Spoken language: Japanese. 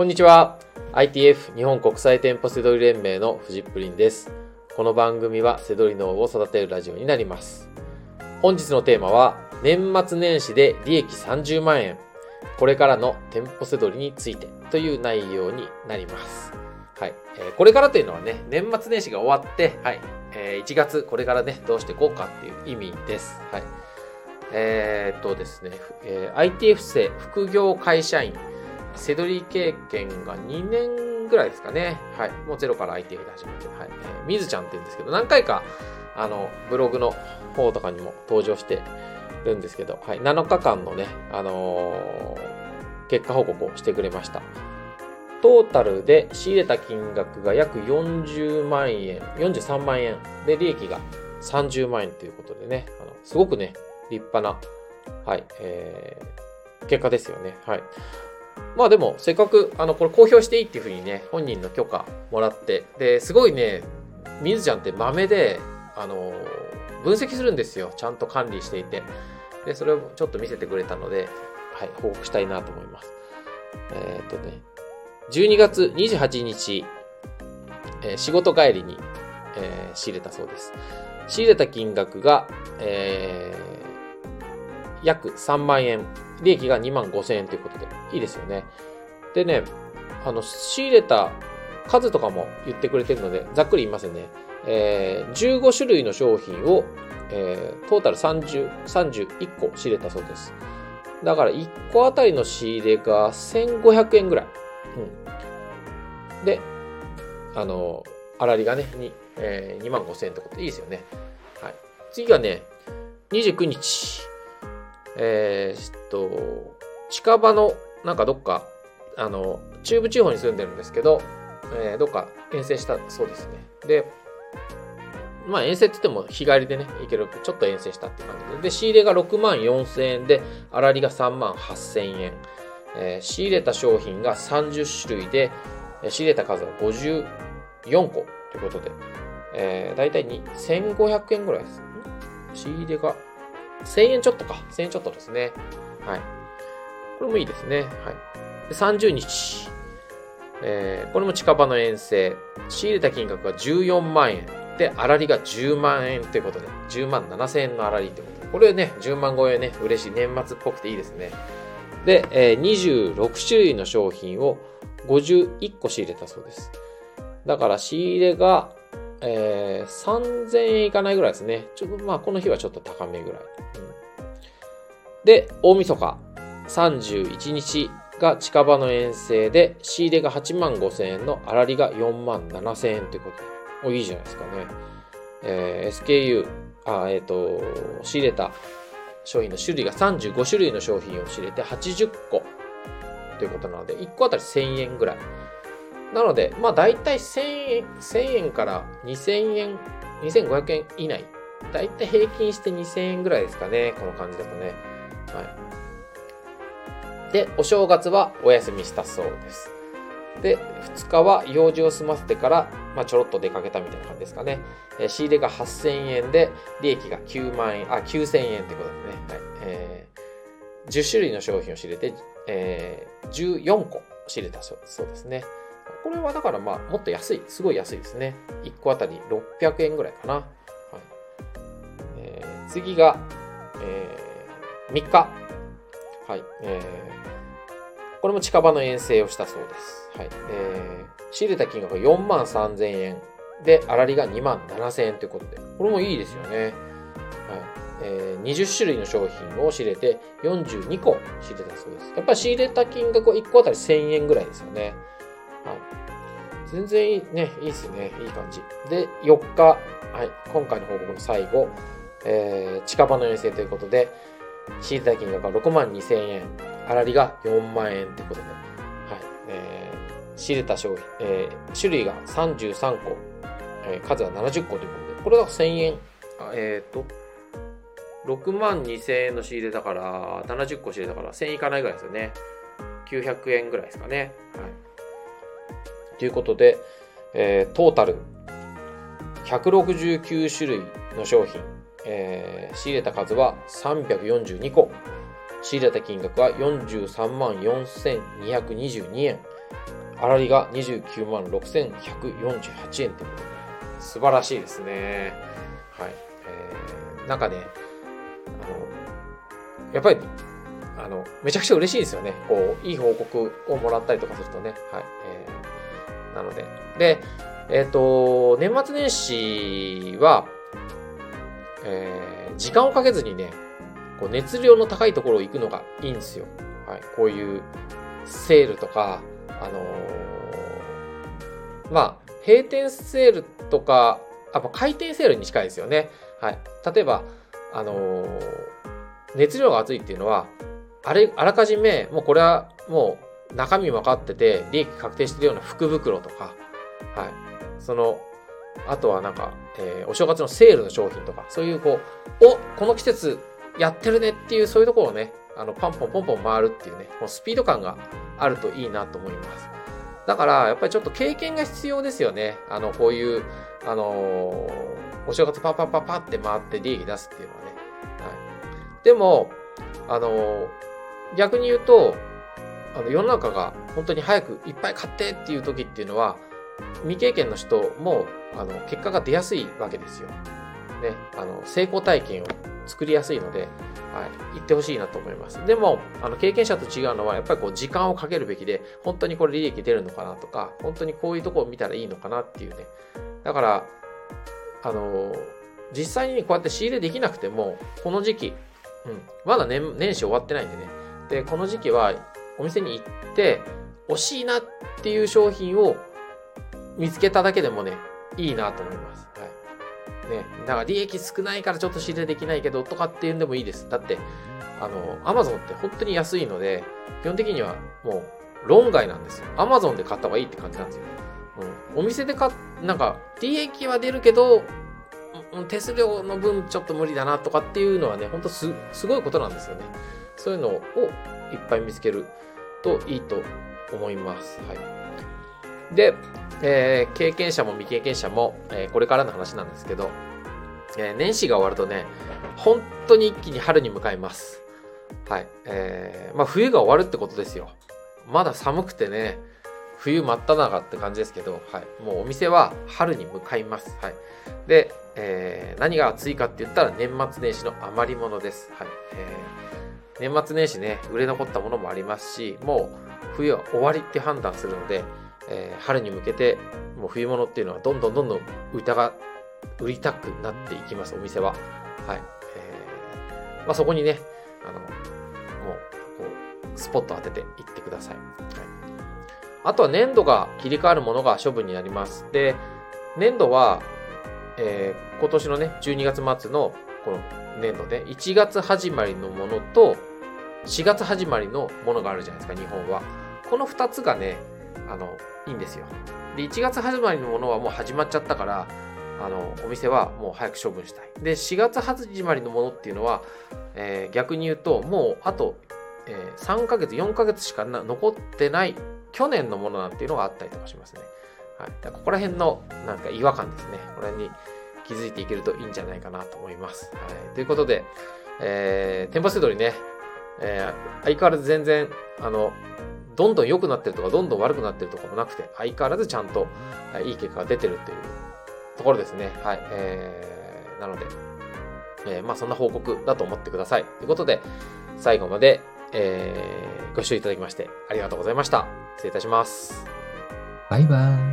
こんにちは。ITF 日本国際店舗セドリ連盟のフジップリンです。この番組はセドリ脳を育てるラジオになります。本日のテーマは年末年始で利益30万円。これからの店舗セドリについてという内容になります。はい。えー、これからというのはね、年末年始が終わって、はい。えー、1月これからね、どうしていこうかっていう意味です。はい。えー、っとですね、えー、ITF 生副業会社員セドリ経験が2年ぐらいですかね。はい。もうゼロから IT で始めて。はい。えー、みずちゃんって言うんですけど、何回か、あの、ブログの方とかにも登場してるんですけど、はい。7日間のね、あのー、結果報告をしてくれました。トータルで仕入れた金額が約40万円、43万円で利益が30万円ということでね、あのすごくね、立派な、はい、えー、結果ですよね。はい。まあでも、せっかく、あの、これ公表していいっていうふうにね、本人の許可もらって、で、すごいね、みずちゃんって豆で、あの、分析するんですよ。ちゃんと管理していて。で、それをちょっと見せてくれたので、はい、報告したいなと思います。えー、っとね、12月28日、えー、仕事帰りに、えー、仕入れたそうです。仕入れた金額が、えー、約3万円利益が2万5千円ということで、いいですよね。でね、あの、仕入れた数とかも言ってくれてるので、ざっくり言いますね。えー、15種類の商品を、えー、トータル30、31個仕入れたそうです。だから1個あたりの仕入れが1500円ぐらい。うん。で、あの、粗利がね、にえー、2万5000円ってことでいいですよね。はい。次がね、29日。えー、っと、近場の、なんかどっか、あの、中部地方に住んでるんですけど、えー、どっか遠征したそうですね。で、まあ遠征って言っても日帰りでね、行ける、ちょっと遠征したって感じで。で、仕入れが6万4千円で、粗利が3万8千円。えー、仕入れた商品が30種類で、仕入れた数は54個ということで、えー、だいたい1500円ぐらいです。仕入れが1000円ちょっとか。1000円ちょっとですね。はい。これもいいですね。はい。で30日。えー、これも近場の遠征。仕入れた金額が14万円。で、粗利が10万円ということで、10万7000円の粗利ってことで。これね、10万超えね、嬉しい。年末っぽくていいですね。で、えー、26種類の商品を51個仕入れたそうです。だから仕入れがえー、3000円いかないぐらいですね。ちょっとまあこの日はちょっと高めぐらい。うん、で、大晦日31日が近場の遠征で仕入れが8万5千円の粗利が4万7千円ということで。お、いいじゃないですかね。えー、SKU、あ、えっ、ー、と、仕入れた商品の種類が35種類の商品を仕入れて80個ということなので、1個あたり1000円ぐらい。なので、まあ大体1000円、1000円から2000円、2500円以内。大体平均して2000円ぐらいですかね。この感じだとね。はい。で、お正月はお休みしたそうです。で、2日は用事を済ませてから、まあ、ちょろっと出かけたみたいな感じですかね。えー、仕入れが8000円で、利益が9万円、あ、9000円ってことですね。はい。えー、10種類の商品を仕入れて、えー、14個仕入れたそうですね。これはだからまあ、もっと安い、すごい安いですね。1個あたり600円ぐらいかな。はいえー、次が、えー、3日。はい。えー、これも近場の遠征をしたそうです。はい。えー、仕入れた金額が4万3000円。で、粗利が2万7000円ということで。これもいいですよね。はい。えー、20種類の商品を仕入れて42個仕入れたそうです。やっぱり仕入れた金額は1個あたり1000円ぐらいですよね。全然いい、ね、いいっすね。いい感じ。で、4日、はい、今回の報告の最後、えー、近場の遠征ということで、仕入れた金額が6万2千円、粗利が4万円ということで、はい、えー、仕入れた商品、えー、種類が33個、えー、数が70個ということで、これが1000円、えっ、ー、と、6万2千円の仕入れだから、70個仕入れだから1000円いかないぐらいですよね。900円ぐらいですかね。はい。ということで、えー、トータル169種類の商品、えー、仕入れた数は342個。仕入れた金額は43万4222円。粗利が29万6148円ということで、素晴らしいですね。はい。えー、なんかね、あの、やっぱり、あの、めちゃくちゃ嬉しいですよね。こう、いい報告をもらったりとかするとね。はい。えー、なので。で、えっ、ー、と、年末年始は、えー、時間をかけずにね、こう熱量の高いところを行くのがいいんですよ。はい。こういうセールとか、あのー、まあ、閉店セールとか、あ、回転セールに近いですよね。はい。例えば、あのー、熱量が熱いっていうのは、あれ、あらかじめ、もうこれはもう中身分かってて、利益確定してるような福袋とか、はい。その、あとはなんか、えー、お正月のセールの商品とか、そういうこう、おこの季節やってるねっていう、そういうところをね、あの、パンポンポンポン回るっていうね、もうスピード感があるといいなと思います。だから、やっぱりちょっと経験が必要ですよね。あの、こういう、あのー、お正月パパパパって回って利益出すっていうのはね。はい。でも、あのー、逆に言うと、あの、世の中が本当に早くいっぱい買ってっていう時っていうのは、未経験の人も、あの、結果が出やすいわけですよ。ね、あの、成功体験を作りやすいので、はい、言ってほしいなと思います。でも、あの、経験者と違うのは、やっぱりこう、時間をかけるべきで、本当にこれ利益出るのかなとか、本当にこういうとこを見たらいいのかなっていうね。だから、あの、実際にこうやって仕入れできなくても、この時期、うん、まだ年年始終わってないんでね。で、この時期はお店に行って、惜しいなっていう商品を見つけただけでもね、いいなと思います。はい。ね。だから利益少ないからちょっと仕入れできないけどとかっていうんでもいいです。だって、あの、アマゾンって本当に安いので、基本的にはもう論外なんですよ。アマゾンで買った方がいいって感じなんですよ。うん。お店で買っ、なんか、利益は出るけど、手数料の分ちょっと無理だなとかっていうのはね、ほんとす、すごいことなんですよね。そういうのをいっぱい見つけるといいと思います。はい。で、えー、経験者も未経験者も、えー、これからの話なんですけど、えー、年始が終わるとね、本当に一気に春に向かいます。はい。えー、まあ冬が終わるってことですよ。まだ寒くてね、冬真っ只中って感じですけど、はい。もうお店は春に向かいます。はい。で、えー、何が暑いかって言ったら年末年始の余り物です。はい。えー、年末年始ね、売れ残ったものもありますし、もう冬は終わりって判断するので、えー、春に向けてもう冬物っていうのはどんどんどんどん売たが売りたくなっていきますお店は。はい、えー、まあ、そこにねあのもうこうスポット当てていってください、はい、あとは年度が切り替わるものが処分になります。で年度は、えー、今年のね12月末のこの年度で1月始まりのものと4月始まりのものがあるじゃないですか日本はこの2つがねあのいいんですよ。で、1月始まりのものはもう始まっちゃったから、あの、お店はもう早く処分したい。で、4月始まりのものっていうのは、えー、逆に言うと、もうあと、えー、3ヶ月、4ヶ月しか残ってない去年のものなんていうのがあったりとかしますね。はい。ここら辺のなんか違和感ですね。これに気づいていけるといいんじゃないかなと思います。はい。ということで、えー、店舗数取りね、えー、相変わらず全然、あの、どんどん良くなってるとか、どんどん悪くなってるとかもなくて、相変わらずちゃんといい結果が出てるっていうところですね。はい。えー、なので、えー、まあそんな報告だと思ってください。ということで、最後まで、えー、ご視聴いただきましてありがとうございました。失礼いたします。バイバイ。